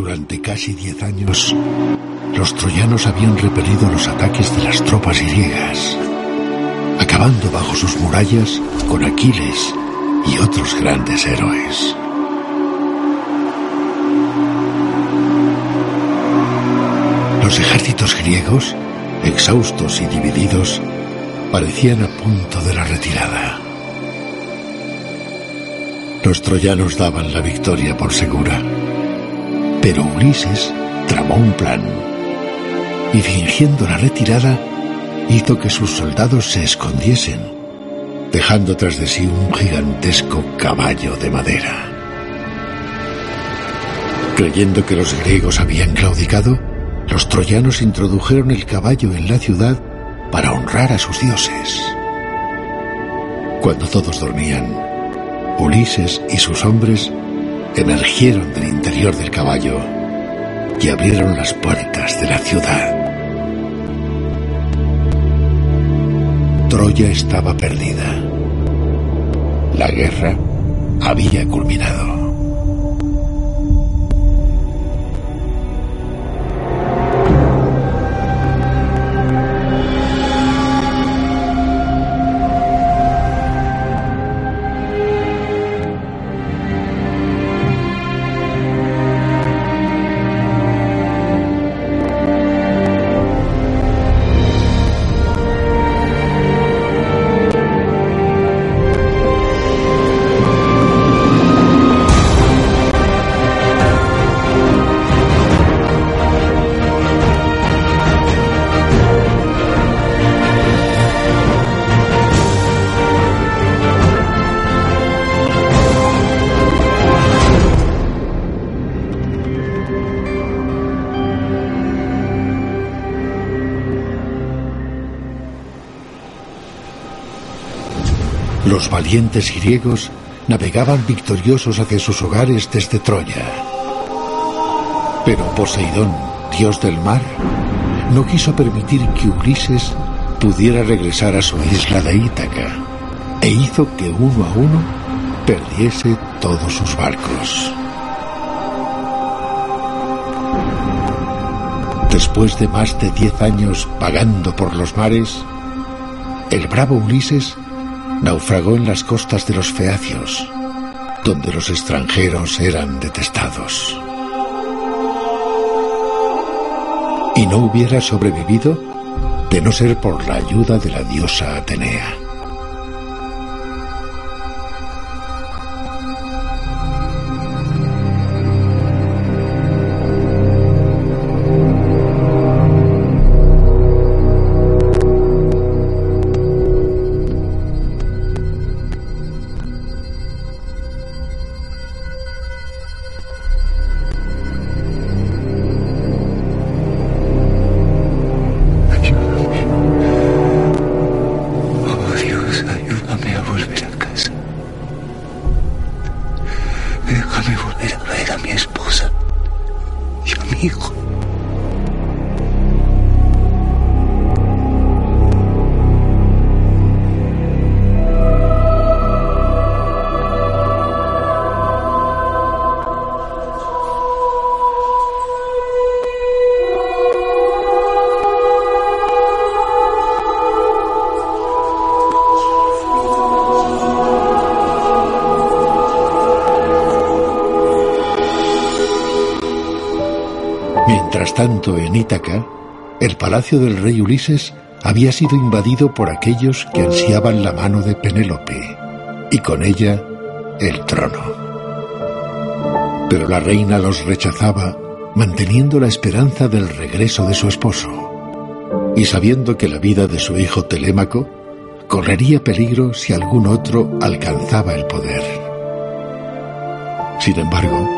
Durante casi diez años, los troyanos habían repelido los ataques de las tropas griegas, acabando bajo sus murallas con Aquiles y otros grandes héroes. Los ejércitos griegos, exhaustos y divididos, parecían a punto de la retirada. Los troyanos daban la victoria por segura, pero Ulises tramó un plan y fingiendo la retirada hizo que sus soldados se escondiesen, dejando tras de sí un gigantesco caballo de madera. Creyendo que los griegos habían claudicado, los troyanos introdujeron el caballo en la ciudad para honrar a sus dioses. Cuando todos dormían, Ulises y sus hombres emergieron del interior del caballo y abrieron las puertas de la ciudad. Troya estaba perdida. La guerra había culminado. Los valientes griegos navegaban victoriosos hacia sus hogares desde Troya. Pero Poseidón, dios del mar, no quiso permitir que Ulises pudiera regresar a su isla de Ítaca e hizo que uno a uno perdiese todos sus barcos. Después de más de diez años vagando por los mares, el bravo Ulises naufragó en las costas de los Feacios, donde los extranjeros eran detestados. Y no hubiera sobrevivido de no ser por la ayuda de la diosa Atenea. Tanto, en Ítaca, el palacio del rey Ulises había sido invadido por aquellos que ansiaban la mano de Penélope y con ella el trono. Pero la reina los rechazaba, manteniendo la esperanza del regreso de su esposo, y sabiendo que la vida de su hijo Telémaco correría peligro si algún otro alcanzaba el poder. Sin embargo,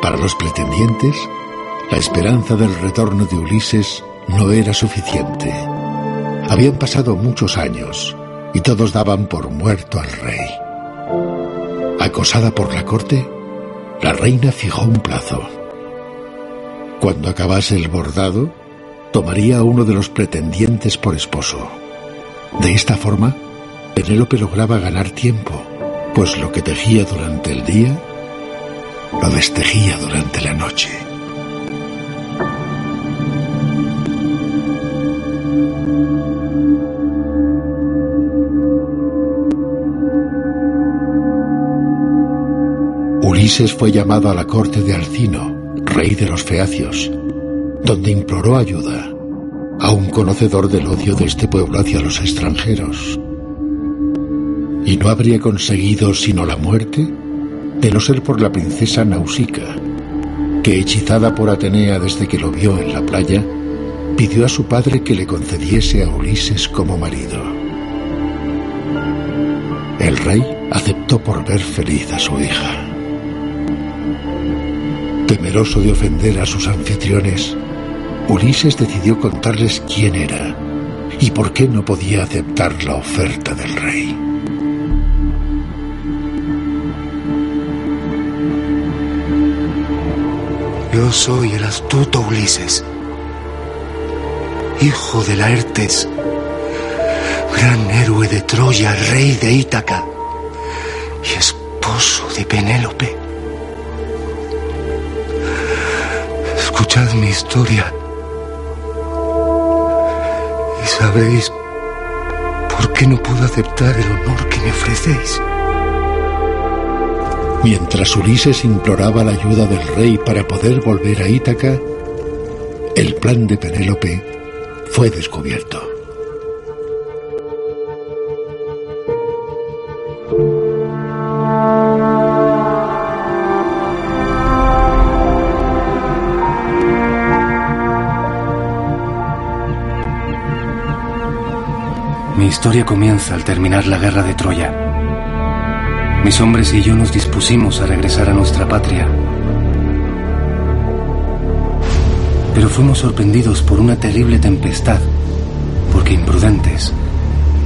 para los pretendientes, la esperanza del retorno de Ulises no era suficiente. Habían pasado muchos años y todos daban por muerto al rey. Acosada por la corte, la reina fijó un plazo. Cuando acabase el bordado, tomaría a uno de los pretendientes por esposo. De esta forma, Penélope lograba ganar tiempo, pues lo que tejía durante el día, lo destejía durante la noche. Ulises fue llamado a la corte de Alcino, rey de los Feacios, donde imploró ayuda a un conocedor del odio de este pueblo hacia los extranjeros. Y no habría conseguido sino la muerte de no ser por la princesa Nausica, que hechizada por Atenea desde que lo vio en la playa, pidió a su padre que le concediese a Ulises como marido. El rey aceptó por ver feliz a su hija. Temeroso de ofender a sus anfitriones, Ulises decidió contarles quién era y por qué no podía aceptar la oferta del rey. Yo soy el astuto Ulises, hijo de Laertes, gran héroe de Troya, rey de Ítaca y esposo de Penélope. Escuchad mi historia y sabréis por qué no puedo aceptar el honor que me ofrecéis. Mientras Ulises imploraba la ayuda del rey para poder volver a Ítaca, el plan de Penélope fue descubierto. Historia comienza al terminar la guerra de Troya. Mis hombres y yo nos dispusimos a regresar a nuestra patria. Pero fuimos sorprendidos por una terrible tempestad, porque imprudentes,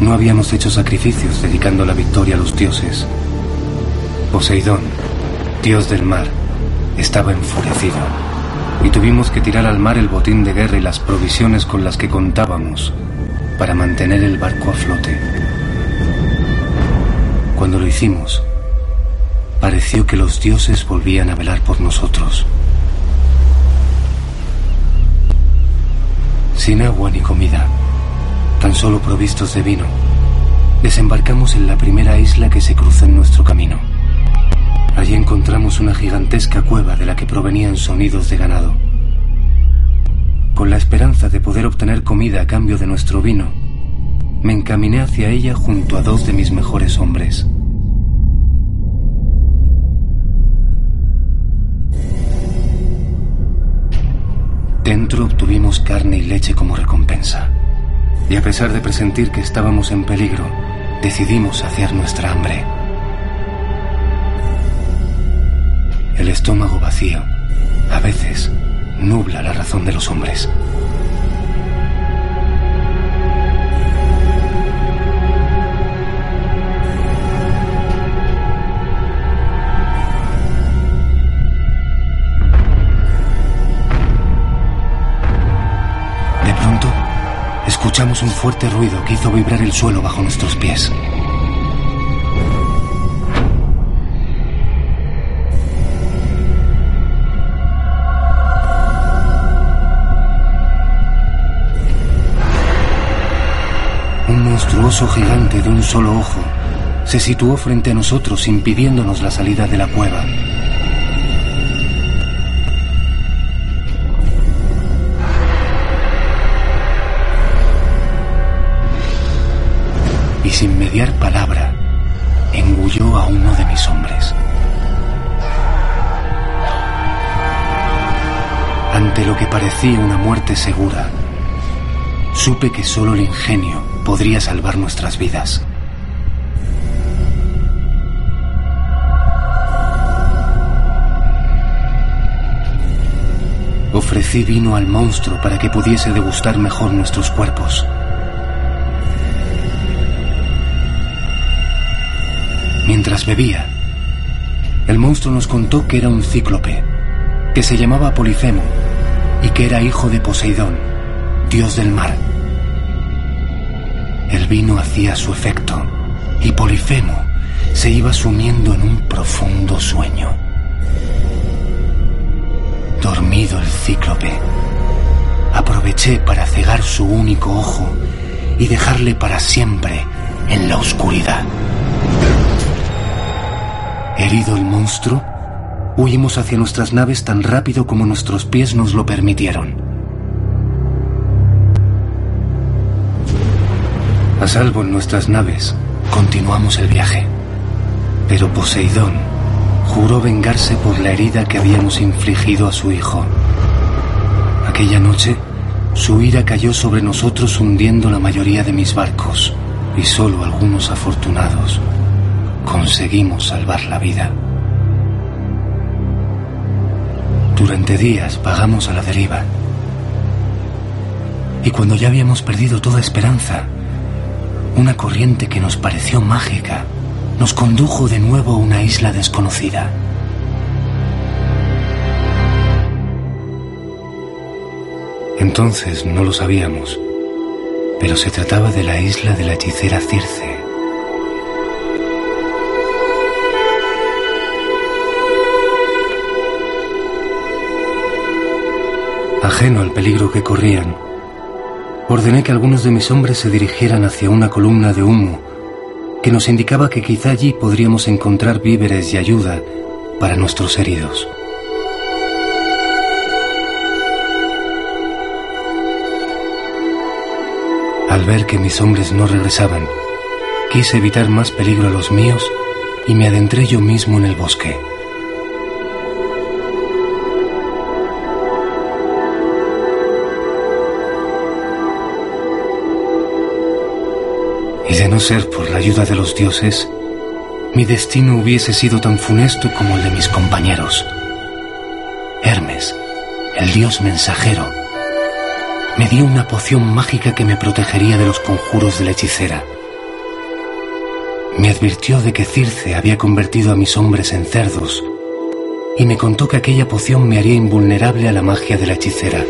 no habíamos hecho sacrificios dedicando la victoria a los dioses. Poseidón, dios del mar, estaba enfurecido y tuvimos que tirar al mar el botín de guerra y las provisiones con las que contábamos para mantener el barco a flote. Cuando lo hicimos, pareció que los dioses volvían a velar por nosotros. Sin agua ni comida, tan solo provistos de vino, desembarcamos en la primera isla que se cruzó en nuestro camino. Allí encontramos una gigantesca cueva de la que provenían sonidos de ganado. Con la esperanza de poder obtener comida a cambio de nuestro vino, me encaminé hacia ella junto a dos de mis mejores hombres. Dentro obtuvimos carne y leche como recompensa. Y a pesar de presentir que estábamos en peligro, decidimos saciar nuestra hambre. El estómago vacío, a veces, nubla la razón de los hombres. escuchamos un fuerte ruido que hizo vibrar el suelo bajo nuestros pies. Monstruoso gigante de un solo ojo se situó frente a nosotros impidiéndonos la salida de la cueva. sin mediar palabra, engulló a uno de mis hombres. Ante lo que parecía una muerte segura, supe que solo el ingenio podría salvar nuestras vidas. Ofrecí vino al monstruo para que pudiese degustar mejor nuestros cuerpos. Mientras bebía, el monstruo nos contó que era un cíclope, que se llamaba Polifemo y que era hijo de Poseidón, dios del mar. El vino hacía su efecto y Polifemo se iba sumiendo en un profundo sueño. Dormido el cíclope, aproveché para cegar su único ojo y dejarle para siempre en la oscuridad. Herido el monstruo, huimos hacia nuestras naves tan rápido como nuestros pies nos lo permitieron. A salvo en nuestras naves, continuamos el viaje. Pero Poseidón juró vengarse por la herida que habíamos infligido a su hijo. Aquella noche, su ira cayó sobre nosotros hundiendo la mayoría de mis barcos y solo algunos afortunados conseguimos salvar la vida. Durante días vagamos a la deriva y cuando ya habíamos perdido toda esperanza, una corriente que nos pareció mágica nos condujo de nuevo a una isla desconocida. Entonces no lo sabíamos, pero se trataba de la isla de la hechicera Circe. Ajeno al peligro que corrían, ordené que algunos de mis hombres se dirigieran hacia una columna de humo que nos indicaba que quizá allí podríamos encontrar víveres y ayuda para nuestros heridos. Al ver que mis hombres no regresaban, quise evitar más peligro a los míos y me adentré yo mismo en el bosque. Y de no ser por la ayuda de los dioses, mi destino hubiese sido tan funesto como el de mis compañeros. Hermes, el dios mensajero, me dio una poción mágica que me protegería de los conjuros de la hechicera. Me advirtió de que Circe había convertido a mis hombres en cerdos y me contó que aquella poción me haría invulnerable a la magia de la hechicera.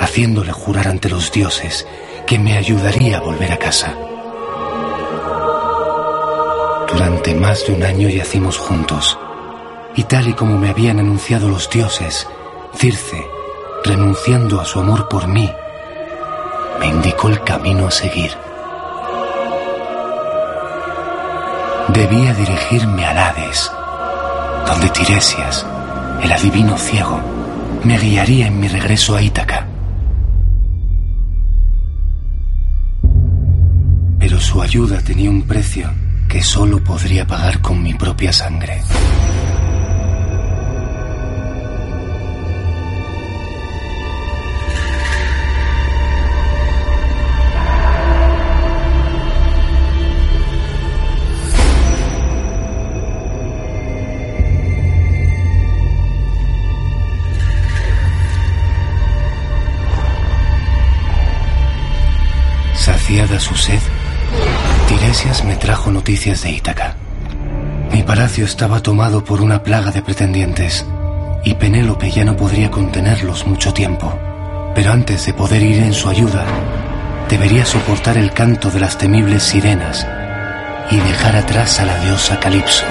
Haciéndole jurar ante los dioses que me ayudaría a volver a casa. Durante más de un año yacimos juntos, y tal y como me habían anunciado los dioses, Circe, renunciando a su amor por mí, me indicó el camino a seguir. Debía dirigirme al Hades, donde Tiresias, el adivino ciego, me guiaría en mi regreso a Ítaca. Ayuda tenía un precio que solo podría pagar con mi propia sangre. Trajo noticias de Ítaca. Mi palacio estaba tomado por una plaga de pretendientes y Penélope ya no podría contenerlos mucho tiempo. Pero antes de poder ir en su ayuda, debería soportar el canto de las temibles sirenas y dejar atrás a la diosa Calipso.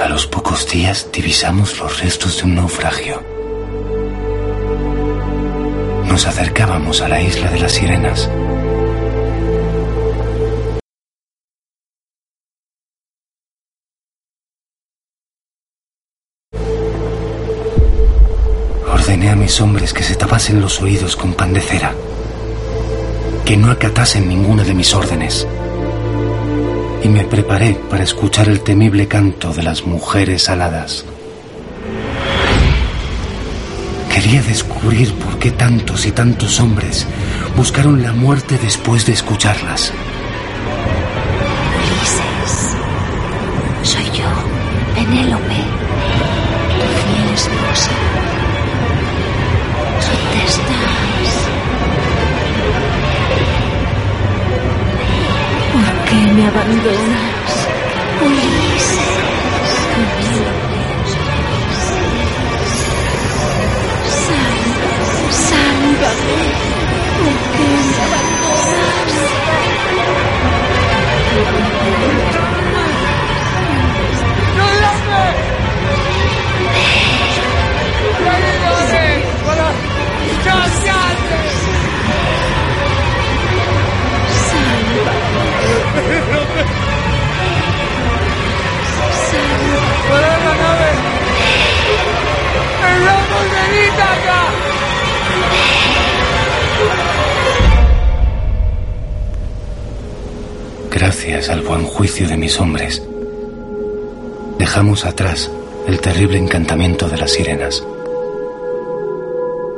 A los pocos días divisamos los restos de un naufragio. Nos acercábamos a la isla de las sirenas. Ordené a mis hombres que se tapasen los oídos con pan de cera, que no acatasen ninguna de mis órdenes, y me preparé para escuchar el temible canto de las mujeres aladas. Quería descubrir por qué tantos y tantos hombres buscaron la muerte después de escucharlas. Ulises, soy yo, Penélope, tu fiel esposa. ¿Dónde estás? ¿Por qué me abandonas, Gracias al buen juicio de mis hombres, dejamos atrás el terrible encantamiento de las sirenas.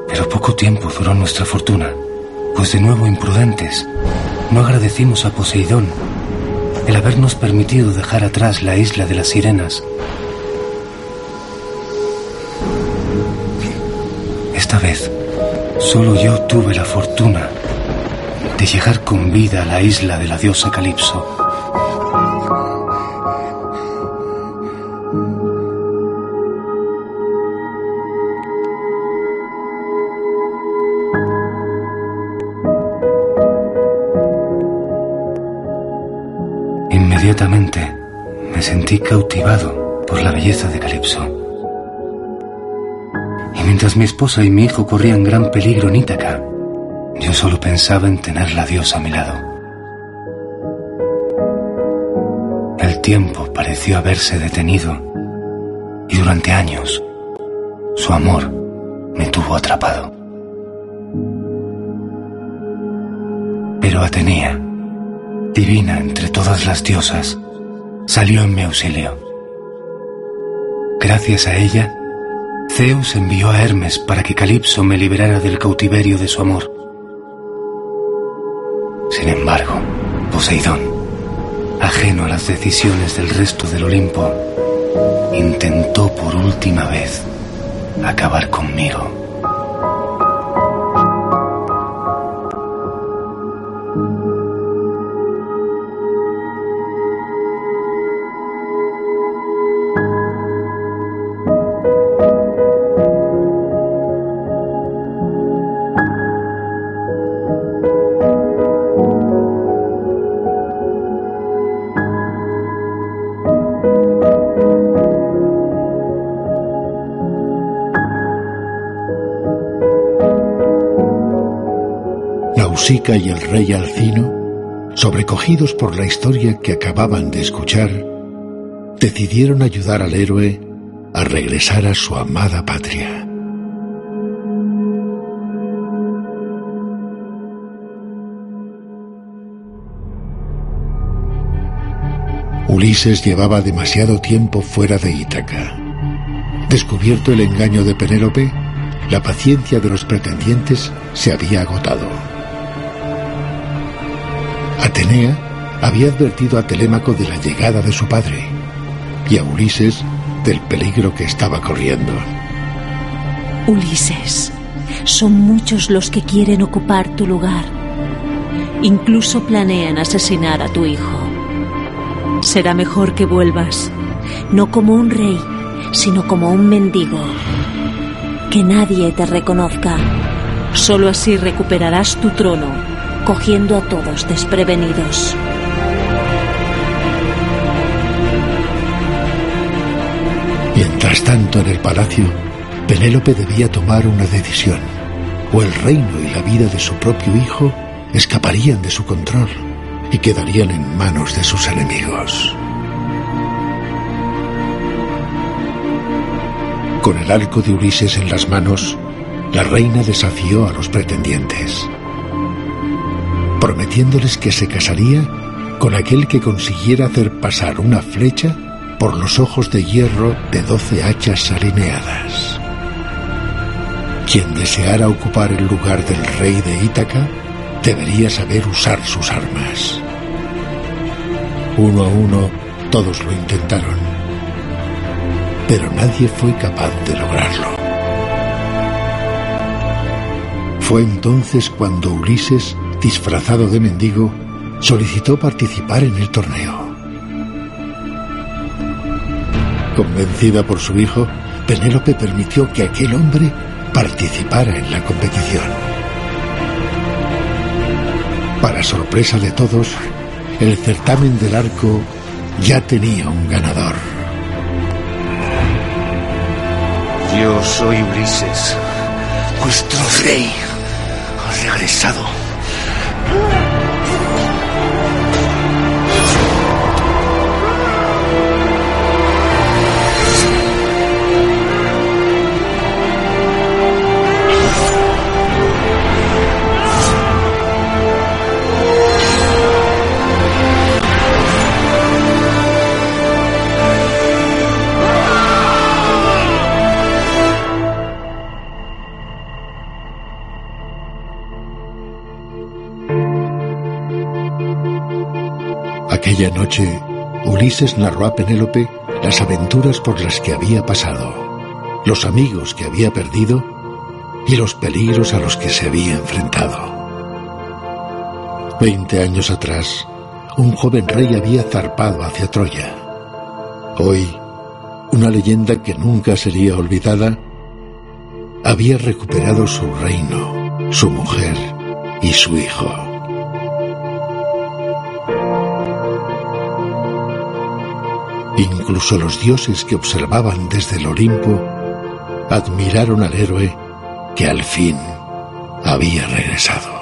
Pero poco tiempo duró nuestra fortuna, pues de nuevo imprudentes, no agradecimos a Poseidón el habernos permitido dejar atrás la isla de las sirenas. Esta vez, solo yo tuve la fortuna de llegar con vida a la isla de la diosa Calipso. Inmediatamente me sentí cautivado por la belleza de Calipso. Y mientras mi esposa y mi hijo corrían gran peligro en Ítaca, yo solo pensaba en tener la diosa a mi lado. El tiempo pareció haberse detenido y durante años su amor me tuvo atrapado. Pero Atenea, divina entre todas las diosas, salió en mi auxilio. Gracias a ella, Zeus envió a Hermes para que Calipso me liberara del cautiverio de su amor. Poseidón, ajeno a las decisiones del resto del Olimpo, intentó por última vez acabar conmigo. Y el rey Alcino, sobrecogidos por la historia que acababan de escuchar, decidieron ayudar al héroe a regresar a su amada patria. Ulises llevaba demasiado tiempo fuera de Ítaca. Descubierto el engaño de Penélope, la paciencia de los pretendientes se había agotado. Atenea había advertido a Telémaco de la llegada de su padre y a Ulises del peligro que estaba corriendo. Ulises, son muchos los que quieren ocupar tu lugar. Incluso planean asesinar a tu hijo. Será mejor que vuelvas, no como un rey, sino como un mendigo. Que nadie te reconozca. Solo así recuperarás tu trono, cogiendo a todos desprevenidos. Mientras tanto, en el palacio, Penélope debía tomar una decisión. O el reino y la vida de su propio hijo escaparían de su control y quedarían en manos de sus enemigos. Con el arco de Ulises en las manos, la reina desafió a los pretendientes, prometiéndoles que se casaría con aquel que consiguiera hacer pasar una flecha por los ojos de hierro de doce hachas alineadas. Quien deseara ocupar el lugar del rey de Ítaca debería saber usar sus armas. Uno a uno todos lo intentaron, pero nadie fue capaz de lograrlo. Fue entonces cuando Ulises, disfrazado de mendigo, solicitó participar en el torneo. Convencida por su hijo, Penélope permitió que aquel hombre participara en la competición. Para sorpresa de todos, el certamen del arco ya tenía un ganador. Yo soy Ulises, vuestro rey regresado. Ooh. Aquella noche, Ulises narró a Penélope las aventuras por las que había pasado, los amigos que había perdido y los peligros a los que se había enfrentado. Veinte años atrás, un joven rey había zarpado hacia Troya. Hoy, una leyenda que nunca sería olvidada, había recuperado su reino, su mujer y su hijo. Incluso los dioses que observaban desde el Olimpo admiraron al héroe que al fin había regresado.